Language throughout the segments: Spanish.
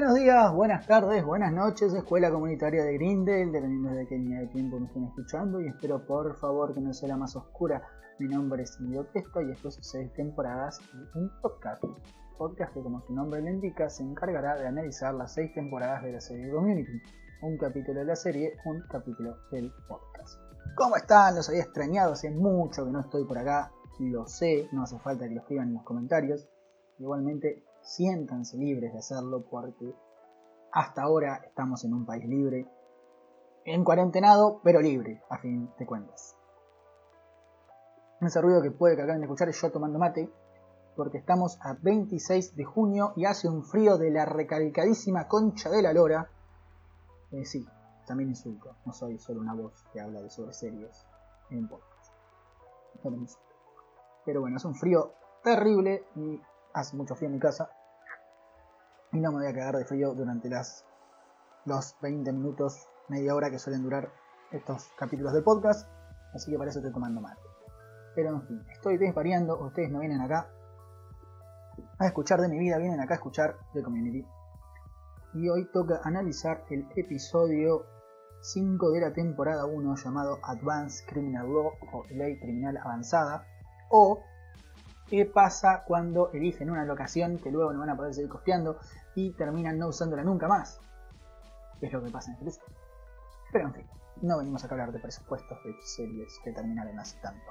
Buenos días, buenas tardes, buenas noches, Escuela Comunitaria de Grindel, dependiendo de qué línea de tiempo me estén escuchando, y espero por favor que no sea la más oscura. Mi nombre es Indio Testa y esto es seis temporadas y un podcast. Podcast que, como su nombre le indica, se encargará de analizar las seis temporadas de la serie Community. Un capítulo de la serie, un capítulo del podcast. ¿Cómo están? Los había extrañado, hace mucho que no estoy por acá, lo sé, no hace falta que lo escriban en los comentarios. Igualmente, siéntanse libres de hacerlo porque hasta ahora estamos en un país libre, en cuarentenado, pero libre, a fin de cuentas. Ese ruido que puede que acaben de escuchar es yo tomando mate, porque estamos a 26 de junio y hace un frío de la recalcadísima concha de la lora. Eh, sí, también insulto, no soy solo una voz que habla de sobre series en podcast. Pero bueno, es un frío terrible y hace mucho frío en mi casa. Y no me voy a cagar de frío durante las los 20 minutos, media hora que suelen durar estos capítulos del podcast. Así que para eso estoy tomando mate. Pero en fin, estoy desvariando. Ustedes no vienen acá a escuchar de mi vida, vienen acá a escuchar de Community. Y hoy toca analizar el episodio 5 de la temporada 1 llamado Advanced Criminal Law o Ley Criminal Avanzada. O qué pasa cuando eligen una locación que luego no van a poder seguir costeando y terminan no usándola nunca más. es lo que pasa en este Pero en fin, no venimos a hablar de presupuestos de series que terminaron hace tanto.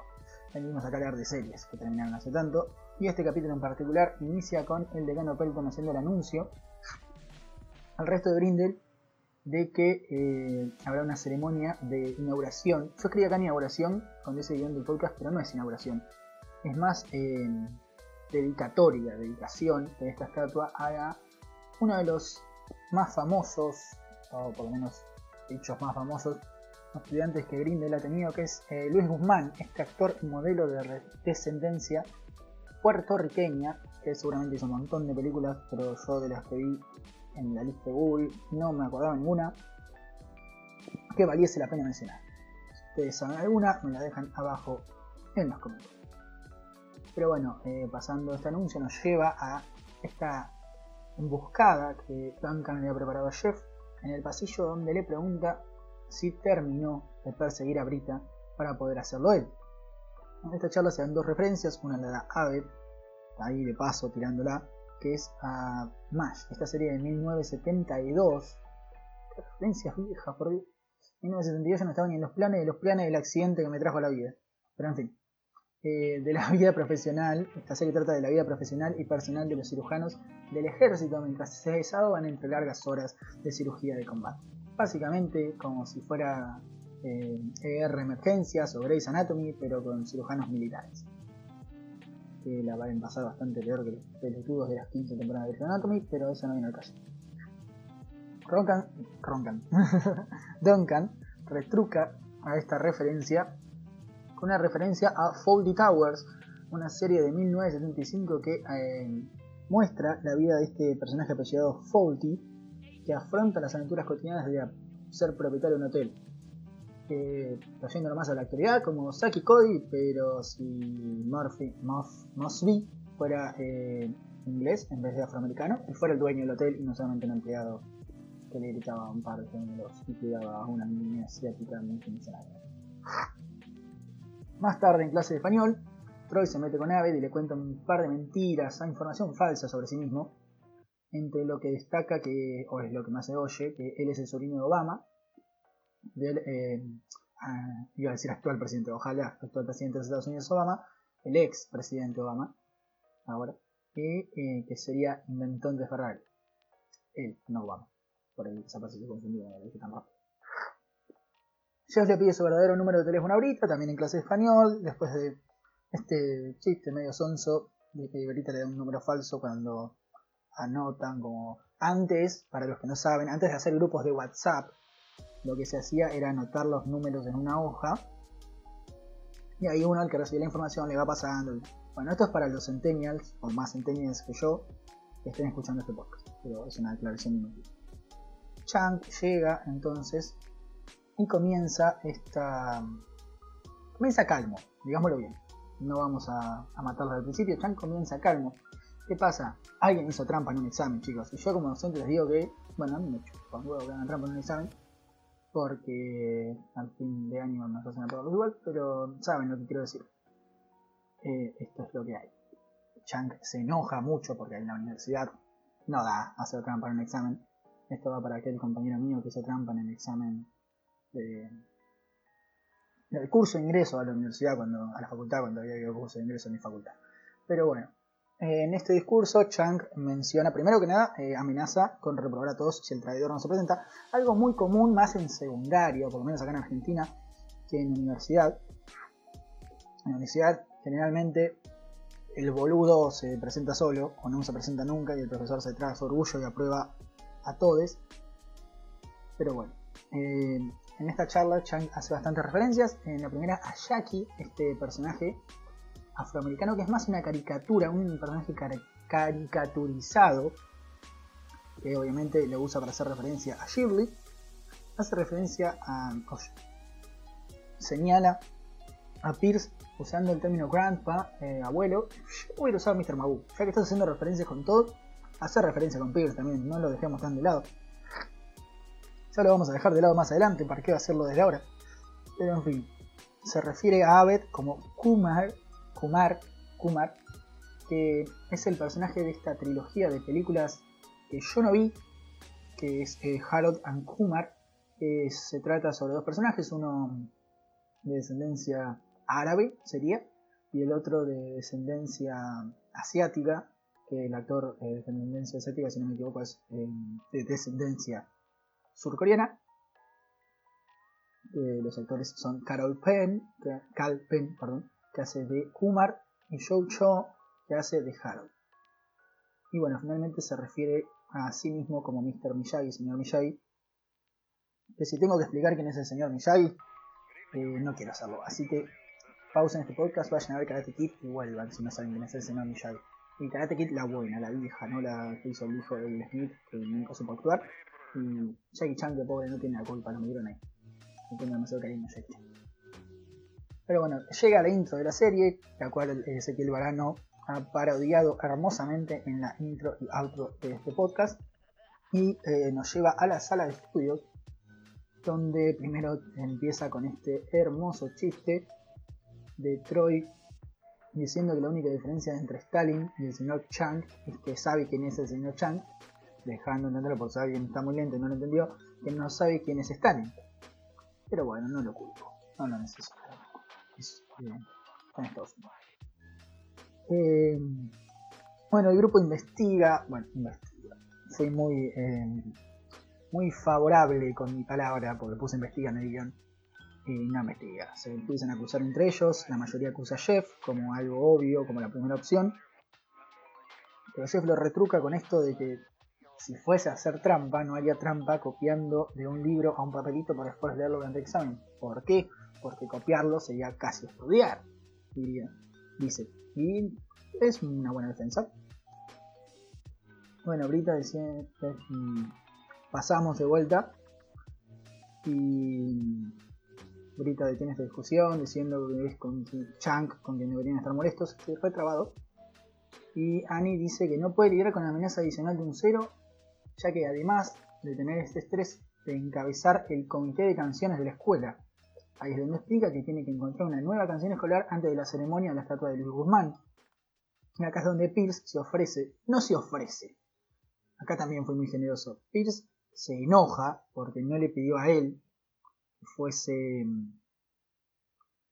Venimos a hablar de series que terminaron hace tanto. Y este capítulo en particular inicia con el decano Pelton haciendo el anuncio al resto de Brindle de que eh, habrá una ceremonia de inauguración. Yo escribí acá inauguración con ese guion del podcast, pero no es inauguración es más dedicatoria, dedicación de esta estatua a uno de los más famosos, o por lo menos dichos más famosos, estudiantes que Grindel ha tenido, que es eh, Luis Guzmán, este actor y modelo de descendencia puertorriqueña, que seguramente hizo un montón de películas, pero yo de las que vi en la lista de Google no me acordaba ninguna que valiese la pena mencionar. Si ustedes saben alguna, me la dejan abajo en los comentarios. Pero bueno, eh, pasando este anuncio nos lleva a esta emboscada que Duncan le ha preparado a Jeff en el pasillo donde le pregunta si terminó de perseguir a Brita para poder hacerlo él. En esta charla se dan dos referencias, una la da Ave, ahí de paso tirándola, que es a MASH, esta serie de 1972. ¿Qué referencias viejas, por Dios? 1972 no estaba ni en los planes de los planes del accidente que me trajo a la vida. Pero en fin. Eh, de la vida profesional. Esta serie trata de la vida profesional y personal de los cirujanos del ejército mientras se desahogan entre largas horas de cirugía de combate. Básicamente como si fuera ER Emergencias o Grey's Anatomy, pero con cirujanos militares. Que la van a pasar bastante peor que los pelotudos de las 15 temporadas de Grey's Anatomy, pero eso no viene al caso. Roncan, Roncan. Duncan retruca a esta referencia una referencia a Foldy Towers, una serie de 1975 que eh, muestra la vida de este personaje apellidado Faulty, que afronta las aventuras cotidianas de ser propietario de un hotel. Eh, trayéndolo más a la actualidad como Saki Cody, pero si Murphy, Mosby fuera eh, inglés en vez de afroamericano, y fuera el dueño del hotel y no solamente un empleado que le gritaba un par de géneros y cuidaba a una niña asiática muy más tarde, en clase de español, Troy se mete con Aved y le cuenta un par de mentiras, información falsa sobre sí mismo, entre lo que destaca que, o es lo que más se oye, que él es el sobrino de Obama, del, eh, ah, iba a decir actual presidente, ojalá, actual presidente de Estados Unidos Obama, el ex presidente Obama, ahora, y eh, que sería inventón de Ferrari. Él, no Obama. Por ahí esa parte se confundió, dije tan rápido. Jeff le pide su verdadero número de teléfono ahorita, también en clase español, después de este chiste medio sonso de que ahorita le da un número falso cuando anotan como antes, para los que no saben, antes de hacer grupos de WhatsApp, lo que se hacía era anotar los números en una hoja y ahí uno al que recibe la información le va pasando. Bueno, esto es para los centennials o más centennials que yo que estén escuchando este podcast, pero es una declaración inútil. Chang llega entonces y comienza esta. Comienza calmo, digámoslo bien. No vamos a, a matarlo al principio. Chan comienza calmo. ¿Qué pasa? Alguien hizo trampa en un examen, chicos. Y yo como docente les digo que, bueno, a mí me chupan huevo que hagan trampa en un examen. Porque al fin de año nos hacen a todos igual, pero saben lo que quiero decir. Eh, esto es lo que hay. Chang se enoja mucho porque en la universidad no da hacer trampa en un examen. Esto va para aquel compañero mío que hizo trampa en el examen de, del curso de ingreso a la universidad, cuando, a la facultad, cuando había el curso de ingreso en mi facultad. Pero bueno, en este discurso Chang menciona, primero que nada, eh, amenaza con reprobar a todos si el traidor no se presenta, algo muy común más en secundario, por lo menos acá en Argentina, que en universidad. En la universidad generalmente el boludo se presenta solo o no se presenta nunca y el profesor se trae su orgullo y aprueba a todos. Pero bueno, eh, en esta charla Chang hace bastantes referencias. En la primera a Jackie, este personaje afroamericano que es más una caricatura, un personaje caricaturizado, que obviamente lo usa para hacer referencia a Shirley. Hace referencia a... señala a Pierce usando el término grandpa, eh, abuelo. Yo voy a usar Mr. Mabu. Ya que estás haciendo referencias con todo, hacer referencia con Pierce también, no lo dejemos tan de lado. Ya lo vamos a dejar de lado más adelante, ¿para qué hacerlo desde ahora? Pero en fin, se refiere a Abed como Kumar, Kumar, Kumar, que es el personaje de esta trilogía de películas que yo no vi, que es eh, Harold and Kumar, se trata sobre dos personajes, uno de descendencia árabe sería, y el otro de descendencia asiática, que el actor eh, de descendencia asiática, si no me equivoco, es eh, de descendencia surcoreana. los actores son Carol Penn, que, Cal Penn, perdón, que hace de Kumar, y Joe Cho, que hace de Harold. Y bueno, finalmente se refiere a sí mismo como Mr. Miyagi, señor Miyagi. Que si tengo que explicar quién es el señor Miyagi, eh, no quiero hacerlo. Así que pausen este podcast, vayan a ver Karate Kid y vuelvan si no saben quién es el señor Miyagi. Y Karate Kid la buena, la vieja, no la que hizo el hijo de Will Smith, que nunca supo actuar. Y Jackie Chan, que pobre no tiene la culpa, lo metieron ahí. No tiene demasiado cariño Jackie Pero bueno, llega la intro de la serie, la cual Ezequiel Barano ha parodiado hermosamente en la intro y outro de este podcast. Y eh, nos lleva a la sala de estudios, donde primero empieza con este hermoso chiste de Troy diciendo que la única diferencia entre Stalin y el señor Chang es que sabe quién es el señor Chang dejando entenderlo por si alguien está muy lento y no lo entendió, que no sabe quién es. Pero bueno, no lo culpo, no lo necesito. Es, eh, bueno, el grupo investiga, bueno, investiga. Fui muy, eh, muy favorable con mi palabra porque puse investiga en el guion. Y no investiga. Se empiezan a acusar entre ellos. La mayoría acusa a Jeff como algo obvio, como la primera opción. Pero Jeff lo retruca con esto de que si fuese a hacer trampa, no haría trampa copiando de un libro a un papelito para después leerlo durante el examen. ¿Por qué? Porque copiarlo sería casi estudiar, diría. Dice. Y es una buena defensa. Bueno, ahorita decía, mm, pasamos de vuelta y Brita detiene esta discusión diciendo que es con Chunk con quien deberían estar molestos, se fue trabado. Y Annie dice que no puede lidiar con la amenaza adicional de un cero ya que además de tener este estrés de encabezar el comité de canciones de la escuela, ahí es donde explica que tiene que encontrar una nueva canción escolar antes de la ceremonia de la estatua de Luis Guzmán. Y acá es donde Pierce se ofrece, no se ofrece, acá también fue muy generoso, Pierce se enoja porque no le pidió a él que fuese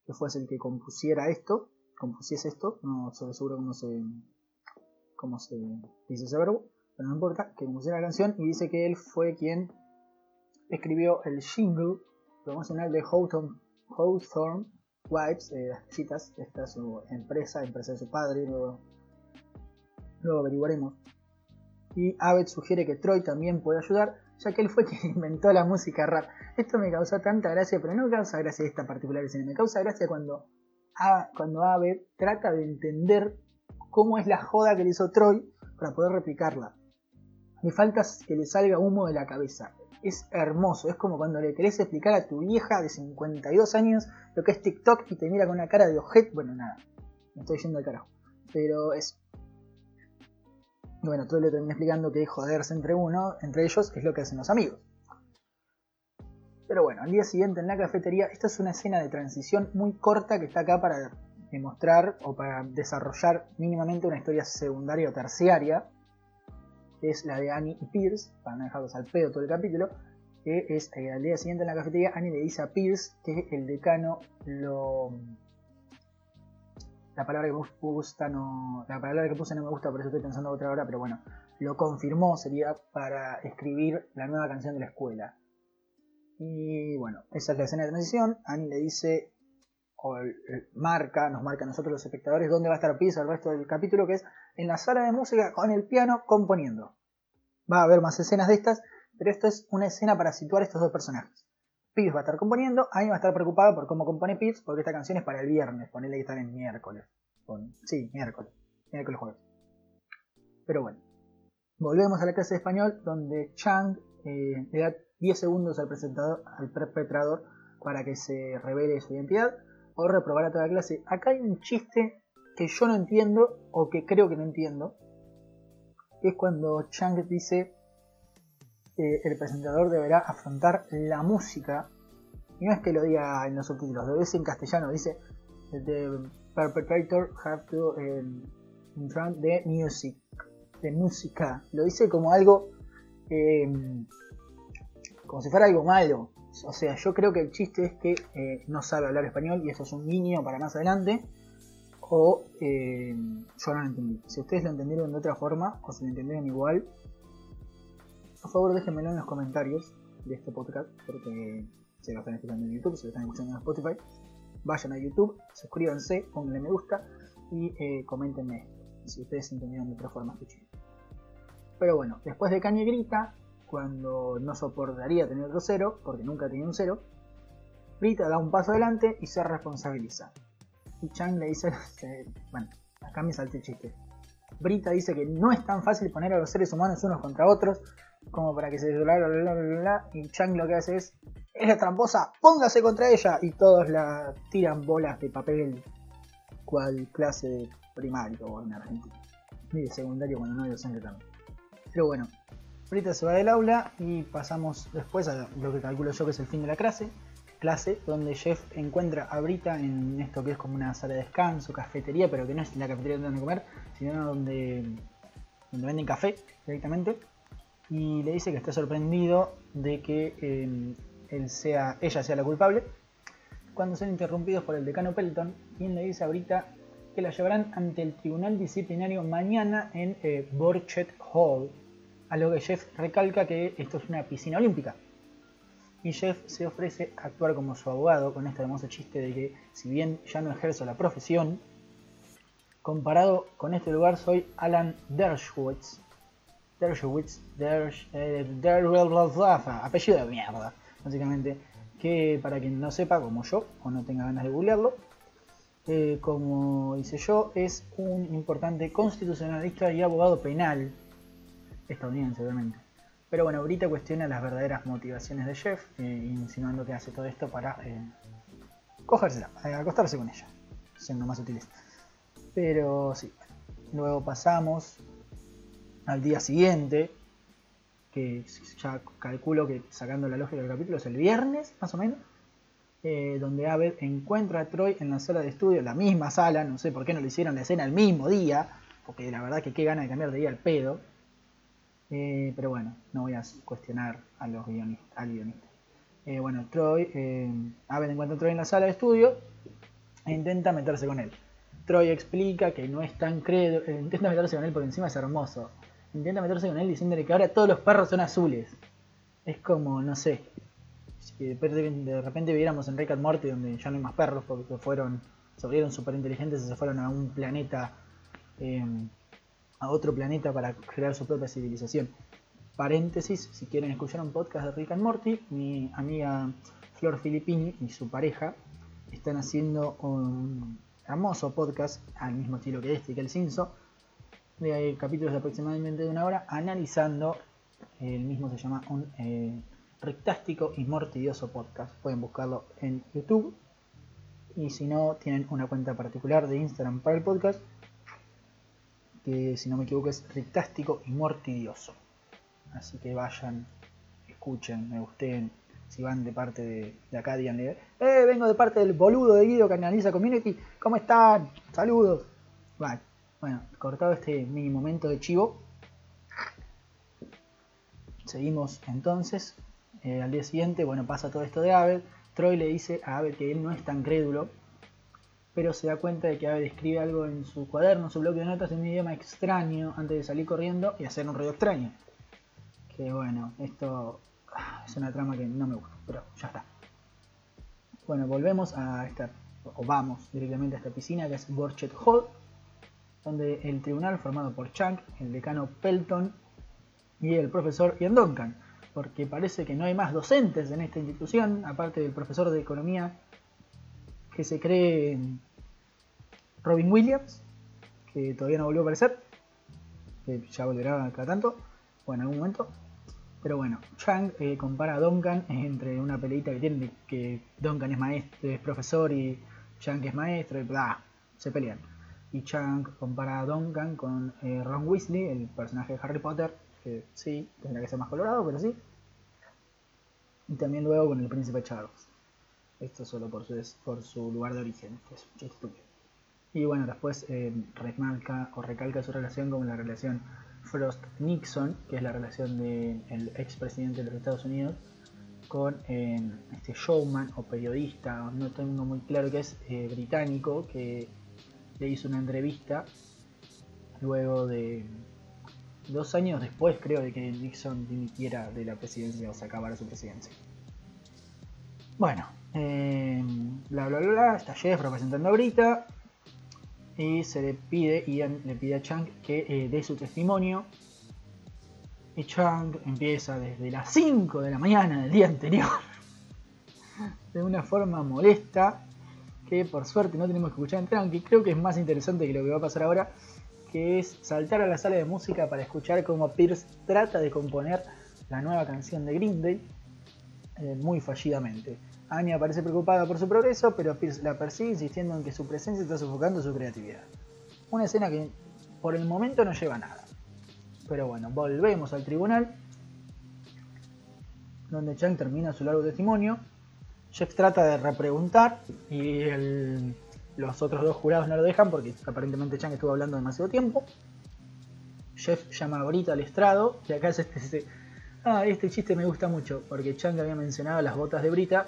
que fuese el que compusiera esto, compusiese esto, no sé seguro cómo se cómo se dice ese verbo, pero no importa, que compusiera la canción y dice que él fue quien escribió el jingle promocional de Hawthorne, Wives, eh, las citas, esta es su empresa, empresa de su padre, luego, luego averiguaremos. Y Abed sugiere que Troy también puede ayudar, ya que él fue quien inventó la música rap. Esto me causó tanta gracia, pero no me causa gracia esta particular escena, me causa gracia cuando, cuando Abed trata de entender cómo es la joda que le hizo Troy para poder replicarla. Me falta que le salga humo de la cabeza. Es hermoso, es como cuando le querés explicar a tu vieja de 52 años lo que es TikTok y te mira con una cara de objeto. Bueno, nada, me estoy yendo al carajo. Pero es. Y bueno, Troy le termina explicando que joderse entre uno, entre ellos, es lo que hacen los amigos. Pero bueno, al día siguiente en la cafetería, esta es una escena de transición muy corta que está acá para demostrar o para desarrollar mínimamente una historia secundaria o terciaria, es la de Annie y Pierce, para no dejarlos al pedo todo el capítulo, que es eh, al día siguiente en la cafetería, Annie le dice a Pierce que el decano lo... La palabra que gusta no... La palabra que puse no me gusta, por eso estoy pensando otra hora, pero bueno, lo confirmó, sería para escribir la nueva canción de la escuela. Y bueno, esa es la escena de transición. Annie le dice, o marca, nos marca a nosotros los espectadores, dónde va a estar Pierce el resto del capítulo, que es en la sala de música con el piano componiendo. Va a haber más escenas de estas, pero esto es una escena para situar estos dos personajes. Pierce va a estar componiendo, Annie va a estar preocupada por cómo compone Pierce, porque esta canción es para el viernes, ponele que están en miércoles. sí, miércoles, miércoles jueves. Pero bueno, volvemos a la clase de español, donde Chang eh, le da 10 segundos al, presentador, al perpetrador para que se revele su identidad o reprobar a toda la clase. Acá hay un chiste que yo no entiendo o que creo que no entiendo. Es cuando Chang dice que el presentador deberá afrontar la música. Y no es que lo diga en los subtítulos, lo dice en castellano. Dice: The perpetrator have to confront um, the music. De música. Lo dice como algo. Eh, como si fuera algo malo. O sea, yo creo que el chiste es que eh, no sabe hablar español y eso es un niño para más adelante. O eh, yo no lo entendí. Si ustedes lo entendieron de otra forma o si lo entendieron igual, por favor déjenmelo en los comentarios de este podcast. Porque se lo están escuchando en YouTube, se lo están escuchando en Spotify. Vayan a YouTube, suscríbanse, pónganle me gusta y eh, coméntenme si ustedes entendieron de otra forma. Pero bueno, después de Kanye grita, cuando no soportaría tener otro cero, porque nunca tenía un cero, Brita da un paso adelante y se responsabiliza. Y Chang le dice, bueno, acá me salte el chiste. Brita dice que no es tan fácil poner a los seres humanos unos contra otros, como para que se bla y Chang lo que hace es, es la tramposa, póngase contra ella, y todos la tiran bolas de papel, cual clase de primario en Argentina. Y de secundario cuando no hay docente también. Pero bueno, Brita se va del aula y pasamos después a lo que calculo yo que es el fin de la clase, clase donde Jeff encuentra a Brita en esto que es como una sala de descanso, cafetería, pero que no es la cafetería donde comer, sino donde, donde venden café directamente. Y le dice que está sorprendido de que em, él sea, ella sea la culpable. Cuando son interrumpidos por el decano Pelton, quien le dice a Brita que la llevarán ante el tribunal disciplinario mañana en eh, Hall, a lo que Jeff recalca que esto es una piscina olímpica. Y Jeff se ofrece a actuar como su abogado con este hermoso chiste de que si bien ya no ejerzo la profesión, comparado con este lugar soy Alan Dershowitz. Dershowitz, Dersh, eh, apellido de mierda, básicamente. Que para quien no sepa, como yo, o no tenga ganas de googlearlo, eh, como hice yo, es un importante constitucionalista y abogado penal estadounidense obviamente. Pero bueno, Brita cuestiona las verdaderas motivaciones de Jeff, eh, insinuando que hace todo esto para eh, cogérsela, eh, acostarse con ella, siendo más útiles. Pero sí, luego pasamos al día siguiente, que ya calculo que sacando la lógica del capítulo es el viernes, más o menos, donde Abed encuentra a Troy en la sala de estudio, la misma sala, no sé por qué no le hicieron la escena el mismo día, porque la verdad que qué gana de cambiar de día al pedo, eh, pero bueno, no voy a cuestionar a los guionistas, al guionista. Eh, bueno, Troy, eh, Aben encuentra a Troy en la sala de estudio e intenta meterse con él. Troy explica que no es tan credo, eh, intenta meterse con él porque encima es hermoso. Intenta meterse con él diciéndole que ahora todos los perros son azules. Es como, no sé, si de repente viviéramos en Rick and Morty donde ya no hay más perros porque fueron, se volvieron súper inteligentes y se fueron a un planeta a otro planeta para crear su propia civilización. Paréntesis, si quieren escuchar un podcast de Rick and Morty, mi amiga Flor Filippini y su pareja están haciendo un hermoso podcast al mismo estilo que este que el Cinso, de capítulos de aproximadamente una hora, analizando, el mismo se llama un eh, rectástico y mortidioso podcast. Pueden buscarlo en YouTube. Y si no, tienen una cuenta particular de Instagram para el podcast si no me equivoco es rictástico y mortidioso. Así que vayan, escuchen, me gusten. Si van de parte de, de acá, eh, vengo de parte del boludo de Guido que analiza Community, ¿cómo están? Saludos. Vale. Bueno, cortado este mini momento de chivo. Seguimos entonces. Eh, al día siguiente, bueno, pasa todo esto de Abel. Troy le dice a Abel que él no es tan crédulo, pero se da cuenta de que Abel escribe algo en su cuaderno, su bloque de notas en un idioma extraño antes de salir corriendo y hacer un ruido extraño. Que bueno, esto ah, es una trama que no me gusta, pero ya está. Bueno, volvemos a esta, o vamos directamente a esta piscina que es Borchet Hall, donde el tribunal formado por Chang, el decano Pelton y el profesor Ian Duncan, porque parece que no hay más docentes en esta institución, aparte del profesor de economía que se cree Robin Williams, que todavía no volvió a aparecer, que ya volverá cada tanto, o en algún momento. Pero bueno, Chang eh, compara a Duncan entre una peleita que tiene que Duncan es maestro, es profesor y Chang es maestro y bla, se pelean. Y Chang compara a Duncan con eh, Ron Weasley, el personaje de Harry Potter, que sí, tendrá que ser más colorado, pero sí. Y también luego con el príncipe Charles. Esto solo por su, por su lugar de origen, que es estúpido. Y bueno, después eh, remarca o recalca su relación con la relación Frost-Nixon, que es la relación del expresidente de los Estados Unidos, con eh, este showman o periodista, no tengo muy claro que es, eh, británico, que le hizo una entrevista luego de dos años después, creo, de que Nixon dimitiera de la presidencia o se acabara su presidencia. Bueno, eh, bla bla bla, está Jeff representando a Brita y se le pide, Ian le pide a Chang que eh, dé su testimonio. Y Chang empieza desde las 5 de la mañana del día anterior, de una forma molesta, que por suerte no tenemos que escuchar entrar, aunque creo que es más interesante que lo que va a pasar ahora, que es saltar a la sala de música para escuchar cómo Pierce trata de componer la nueva canción de Green Day, eh, muy fallidamente. Anya parece preocupada por su progreso, pero Pierce la persigue insistiendo en que su presencia está sofocando su creatividad. Una escena que por el momento no lleva a nada. Pero bueno, volvemos al tribunal, donde Chang termina su largo testimonio. Jeff trata de repreguntar y los otros dos jurados no lo dejan porque aparentemente Chang estuvo hablando demasiado tiempo. Jeff llama ahorita al estrado y acá es este, este, ah, este chiste me gusta mucho porque Chang había mencionado las botas de Brita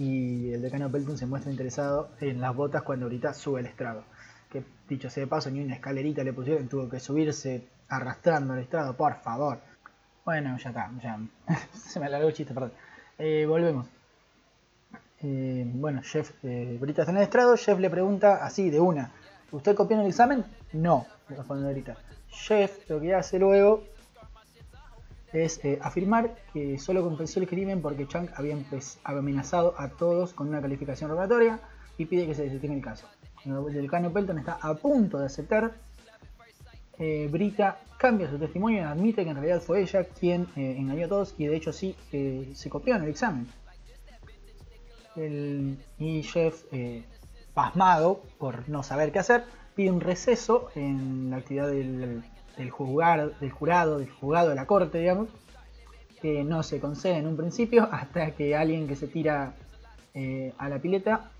y el decano Pelton se muestra interesado en las botas cuando ahorita sube el estrado. Que dicho sea de paso, ni una escalerita le pusieron, tuvo que subirse arrastrando el estrado, por favor. Bueno, ya está, ya se me alargó el chiste, perdón. Eh, volvemos. Eh, bueno, Jeff, eh, está en el estrado, Jeff le pregunta así de una, ¿usted copió el examen? No, le responde Brita. Jeff lo que hace luego es eh, afirmar que solo confesó el crimen porque Chang había amenazado a todos con una calificación rogatoria y pide que se detenga el caso. El decano Pelton está a punto de aceptar. Eh, Brita cambia su testimonio y admite que en realidad fue ella quien eh, engañó a todos y de hecho sí se copió en el examen. y Jeff, pasmado por no saber qué hacer, pide un receso en la actividad del, del, juzgar, del jurado, del juzgado de la corte, digamos, que no se concede en un principio hasta que alguien que se tira eh, a la pileta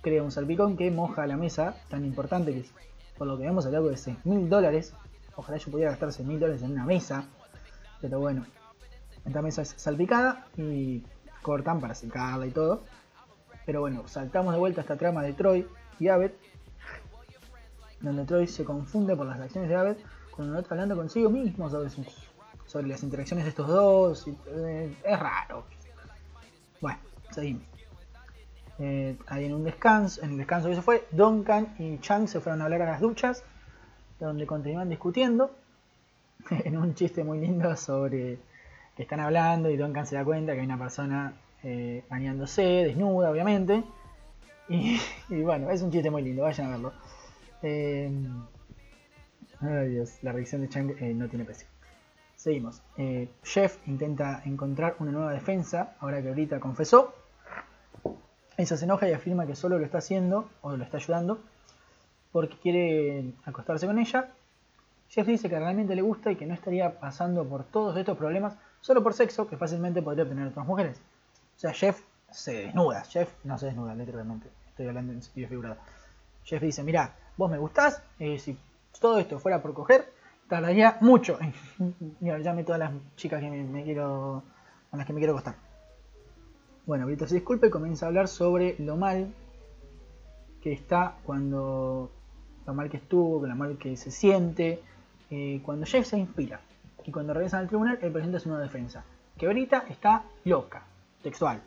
crea un salpicón que moja la mesa, tan importante que por lo que vemos al algo de 6 mil dólares. Ojalá yo pudiera gastar 6 mil dólares en una mesa, pero bueno, esta mesa es salpicada y cortan para secarla y todo. Pero bueno, saltamos de vuelta a esta trama de Troy y Abed, donde Troy se confunde por las acciones de Abed cuando está hablando consigo mismo sobre, sobre las interacciones de estos dos. Eh, es raro. Bueno, seguimos. Eh, ahí en un descanso, en el descanso que se fue, Duncan y Chang se fueron a hablar a las duchas, donde continúan discutiendo, en un chiste muy lindo sobre que están hablando y Duncan se da cuenta que hay una persona eh, bañándose, desnuda obviamente, y, bueno, es un chiste muy lindo, vayan a verlo. Eh, Ay Dios, la reacción de Chang eh, no tiene precio. Seguimos. Eh, Jeff intenta encontrar una nueva defensa, ahora que ahorita confesó. Ella se enoja y afirma que solo lo está haciendo, o lo está ayudando, porque quiere acostarse con ella. Jeff dice que realmente le gusta y que no estaría pasando por todos estos problemas solo por sexo, que fácilmente podría obtener otras mujeres. O sea, Jeff se desnuda. Jeff no se desnuda, literalmente. Estoy hablando en sentido figurado. Jeff dice, mira, vos me gustás, eh, si todo esto fuera por coger, tardaría mucho en llame todas las chicas que me, quiero, con las que me quiero acostar. Bueno, Brito se disculpa y comienza a hablar sobre lo mal que está cuando lo mal que estuvo, lo mal que se siente, eh, cuando Jeff se inspira. Y cuando regresa al tribunal, el presidente es una defensa. Que Brita está loca, textual.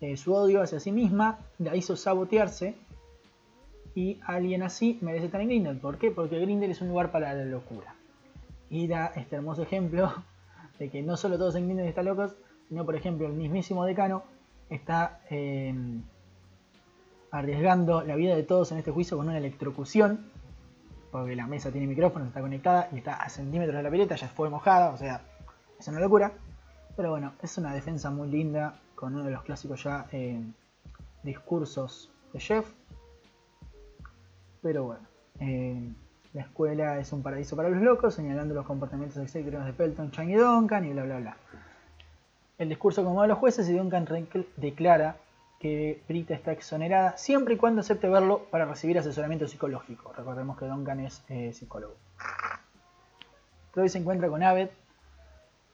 Eh, su odio hacia sí misma la hizo sabotearse y alguien así merece estar en Grindel. ¿Por qué? Porque Grindel es un lugar para la locura. Y da este hermoso ejemplo de que no solo todos en Grindel están locos, sino por ejemplo el mismísimo decano está eh, arriesgando la vida de todos en este juicio con una electrocución, porque la mesa tiene micrófono, está conectada y está a centímetros de la pileta, ya fue mojada, o sea, es una locura. Pero bueno, es una defensa muy linda con uno de los clásicos ya eh, discursos de Jeff. Pero bueno, eh, la escuela es un paraíso para los locos, señalando los comportamientos excéntricos de Pelton, Chang y Duncan y bla bla bla. El discurso como de los jueces y Duncan declara que Brita está exonerada siempre y cuando acepte verlo para recibir asesoramiento psicológico. Recordemos que Duncan es eh, psicólogo. Troy se encuentra con Abed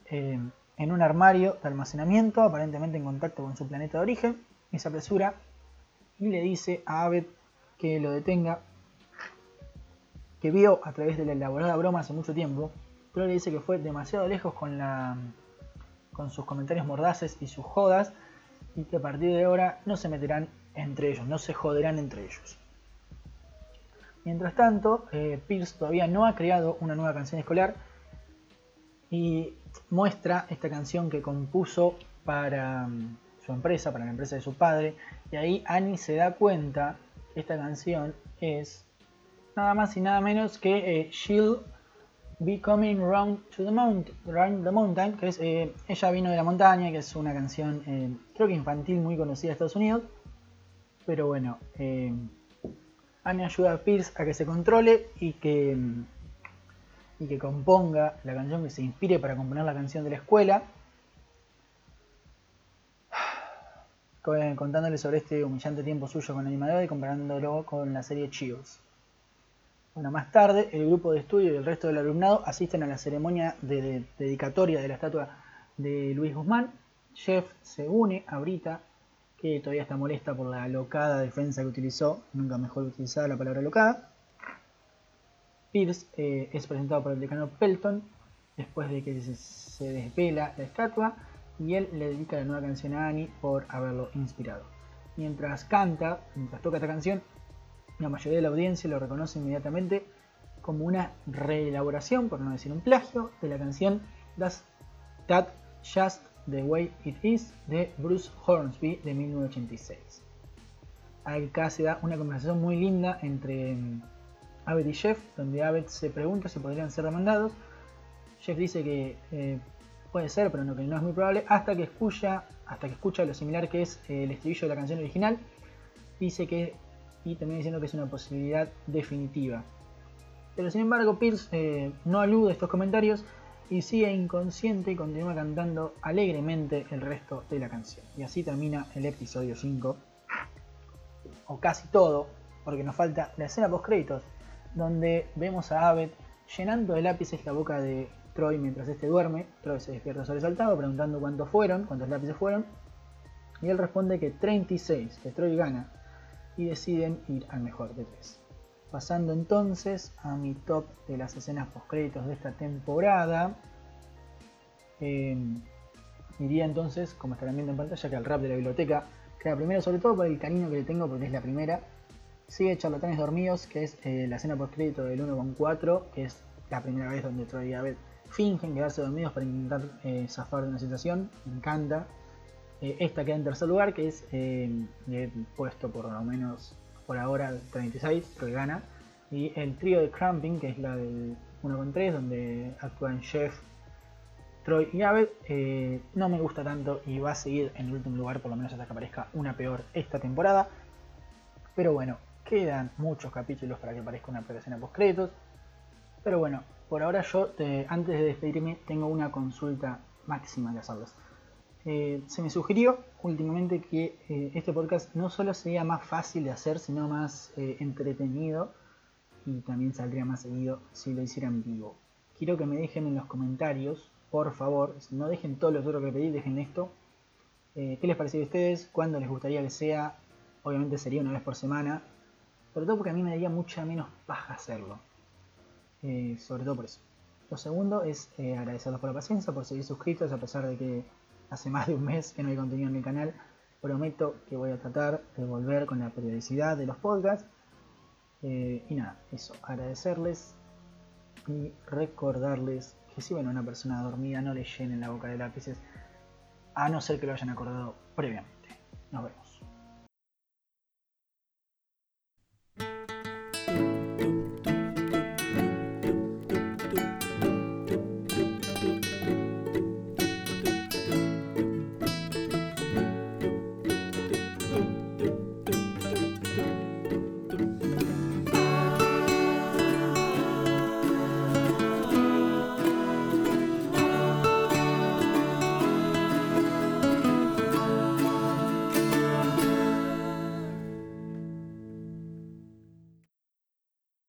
eh, en un armario de almacenamiento, aparentemente en contacto con su planeta de origen, y se apresura y le dice a Abed que lo detenga, que vio a través de la elaborada broma hace mucho tiempo, pero le dice que fue demasiado lejos con la con sus comentarios mordaces y sus jodas, y que a partir de ahora no se meterán entre ellos, no se joderán entre ellos. Mientras tanto, eh, Pierce todavía no ha creado una nueva canción escolar y muestra esta canción que compuso para mm, su empresa, para la empresa de su padre, y ahí Annie se da cuenta que esta canción es nada más y nada menos que eh, She'll Be Coming Round to the Mountain, Round the Mountain, que es eh, Ella vino de la montaña, que es una canción eh, creo que infantil muy conocida de Estados Unidos. Pero bueno, Annie ayuda a Pierce a que se controle y que, y que componga la canción, que se inspire para componer la canción de la escuela. Contándole sobre este humillante tiempo suyo con animador y comparándolo con la serie Chills. Bueno, más tarde, el grupo de estudio y el resto del alumnado asisten a la ceremonia de, dedicatoria de la estatua de Luis Guzmán. Jeff se une a Brita, que todavía está molesta por la locada defensa que utilizó, nunca mejor utilizada la palabra locada. Pierce eh, es presentado por el decano Pelton después de que se, se desvela la estatua y él le dedica la nueva canción a Annie por haberlo inspirado. Mientras canta, mientras toca esta canción, la mayoría de la audiencia lo reconoce inmediatamente como una reelaboración, por no decir un plagio, de la canción That's That Just the Way It Is de Bruce Hornsby de 1986. Acá se da una conversación muy linda entre mm, Abed y Jeff, donde Abed se pregunta si podrían ser demandados. Jeff dice que eh, puede ser, pero no, que no es muy probable, hasta que escucha, hasta que escucha lo similar que es el estribillo de la canción original. Dice que y también diciendo que es una posibilidad definitiva. Pero sin embargo, Pierce eh, no alude a estos comentarios y sigue inconsciente y continúa cantando alegremente el resto de la canción. Y así termina el episodio 5, o casi todo, porque nos falta la escena post créditos, donde vemos a Abed llenando de lápices la boca de Troy mientras este duerme. Troy se despierta sobresaltado preguntando cuántos fueron, cuántos lápices fueron. Y él responde que 36, que Troy gana y deciden ir al mejor de tres. Pasando entonces a mi top de las escenas post-créditos de esta temporada. Eh, iría entonces, como estarán viendo en pantalla, que al rap de la biblioteca queda primero, sobre todo por el cariño que le tengo, porque es la primera. Sigue Charlatanes Dormidos, que es eh, la escena post-crédito del 1.4, que es la primera vez donde Troy y Abed fingen quedarse dormidos para intentar eh, zafar de una situación. Me encanta. Eh, esta queda en tercer lugar, que es eh, puesto por lo menos por ahora 36, que gana. Y el trío de Cramping, que es la del 1 con 3, donde actúan Chef, Troy y Abed, eh, no me gusta tanto y va a seguir en el último lugar, por lo menos hasta que aparezca una peor esta temporada. Pero bueno, Quedan muchos capítulos para que aparezca una a post créditos. Pero bueno, por ahora yo, antes de despedirme, tengo una consulta máxima que hacerles. Eh, se me sugirió últimamente que eh, este podcast no solo sería más fácil de hacer, sino más eh, entretenido y también saldría más seguido si lo hicieran vivo. Quiero que me dejen en los comentarios, por favor, no dejen todos los otros que pedí, dejen esto. ¿Qué les pareció a ustedes? ¿Cuándo les gustaría que sea? Obviamente sería una vez por semana, sobre todo porque a mí me daría mucha menos paja hacerlo. sobre todo por eso. Lo segundo es agradecerles por la paciencia, por seguir suscritos a pesar de que hace más de un mes que no hay contenido en el canal. Prometo que voy a tratar de volver con la periodicidad de los podcasts. Eh, y nada, eso, agradecerles y recordarles que si ven a una persona dormida no le llenen la boca de lápices, a no ser que lo hayan acordado previamente. Nos vemos.